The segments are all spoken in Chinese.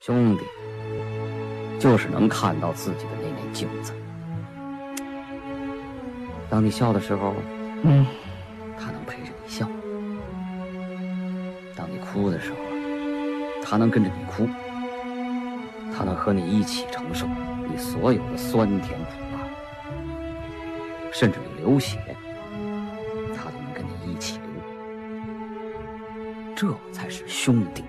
兄弟，就是能看到自己的那面镜子。当你笑的时候，嗯，他能陪着你笑；当你哭的时候，他能跟着你哭。他能和你一起承受你所有的酸甜苦辣，甚至你流血，他都能跟你一起流。这才是兄弟。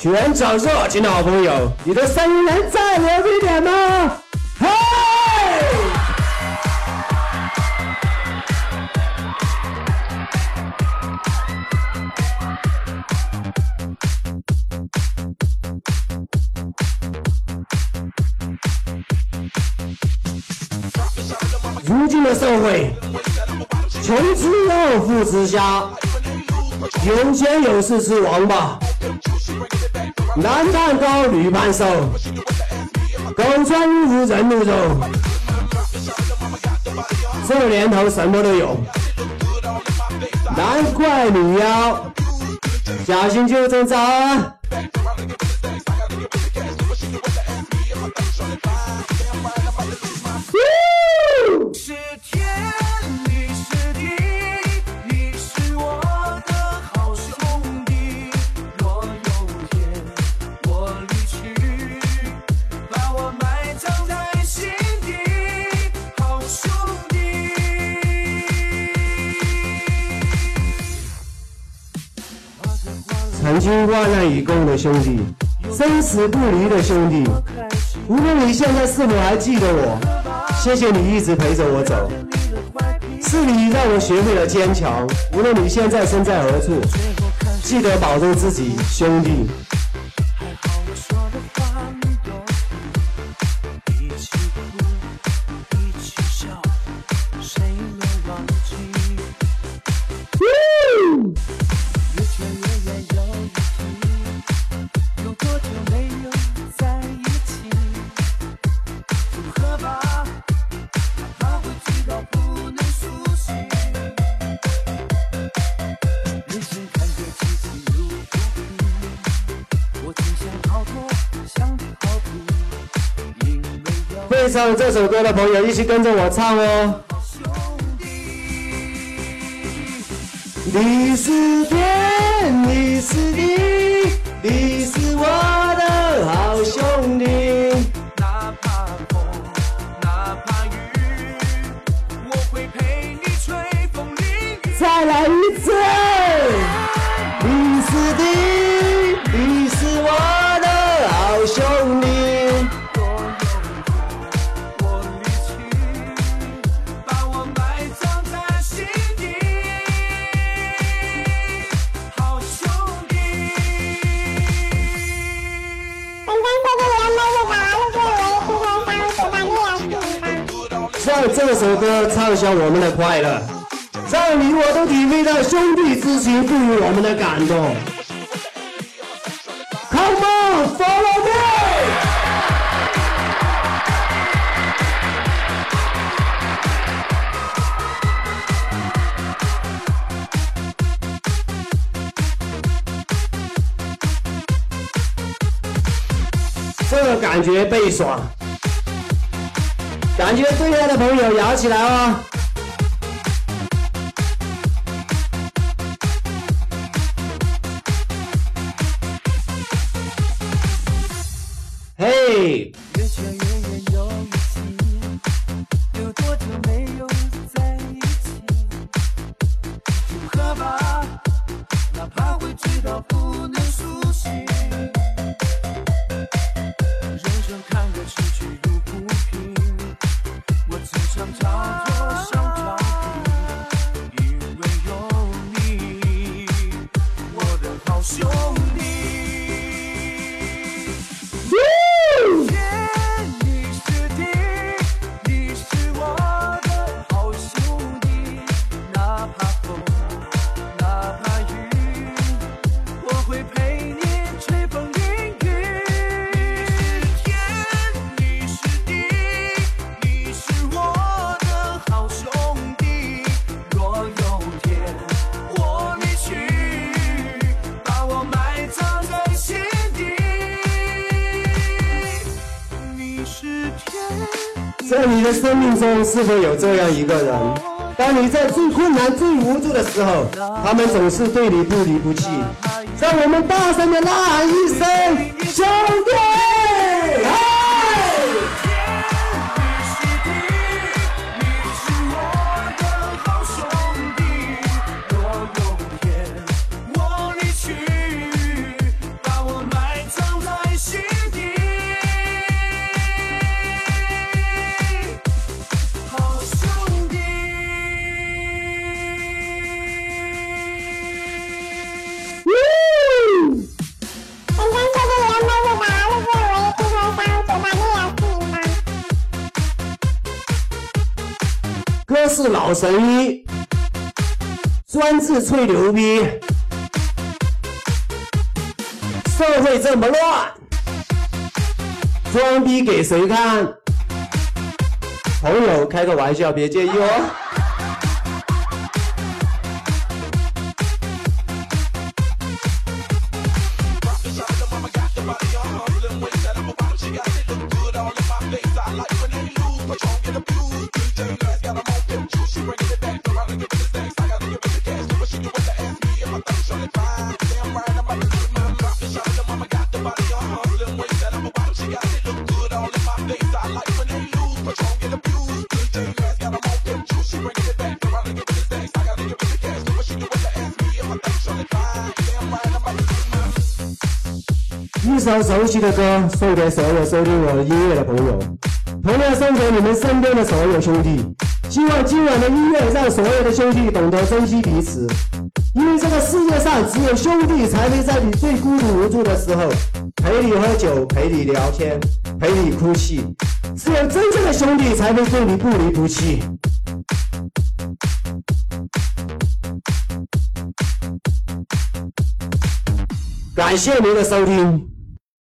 全场热情的好朋友，你的声音能再牛逼点吗？嘿！如今的社会，穷之又富之家，有钱有势是王八。男扮高，女扮瘦，狗穿衣服，人露肉。这年头什么都有，难怪女妖小心就挣扎。曾经患难与共的兄弟，生死不离的兄弟。无论你现在是否还记得我，谢谢你一直陪着我走。是你让我学会了坚强。无论你现在身在何处，记得保重自己，兄弟。会唱这首歌的朋友，一起跟着我唱哦。你是天，你是地，你是我的好兄弟。哪怕风，哪怕雨，我会陪你吹风淋雨。再来一次。你是地，让这首歌唱响我们的快乐，让你我都体会到兄弟之情赋予我们的感动。Come on, follow me！这个感觉倍爽。感觉最爱的朋友摇起来哦！嘿，在你的生命中是否有这样一个人？当你在最困难、最无助的时候，他们总是对你不离不弃。让我们大声的呐喊一声：兄弟！老神医，专治吹牛逼。社会这么乱，装逼给谁看？朋友开个玩笑，别介意哦。一首熟悉的歌送给所有收听我的音乐的朋友，同样送给你们身边的所有兄弟。希望今晚的音乐让所有的兄弟懂得珍惜彼此，因为这个世界上只有兄弟才会在你最孤独无助的时候陪你喝酒、陪你聊天、陪你哭泣。只有真正的兄弟才会对你不离不弃。感谢您的收听。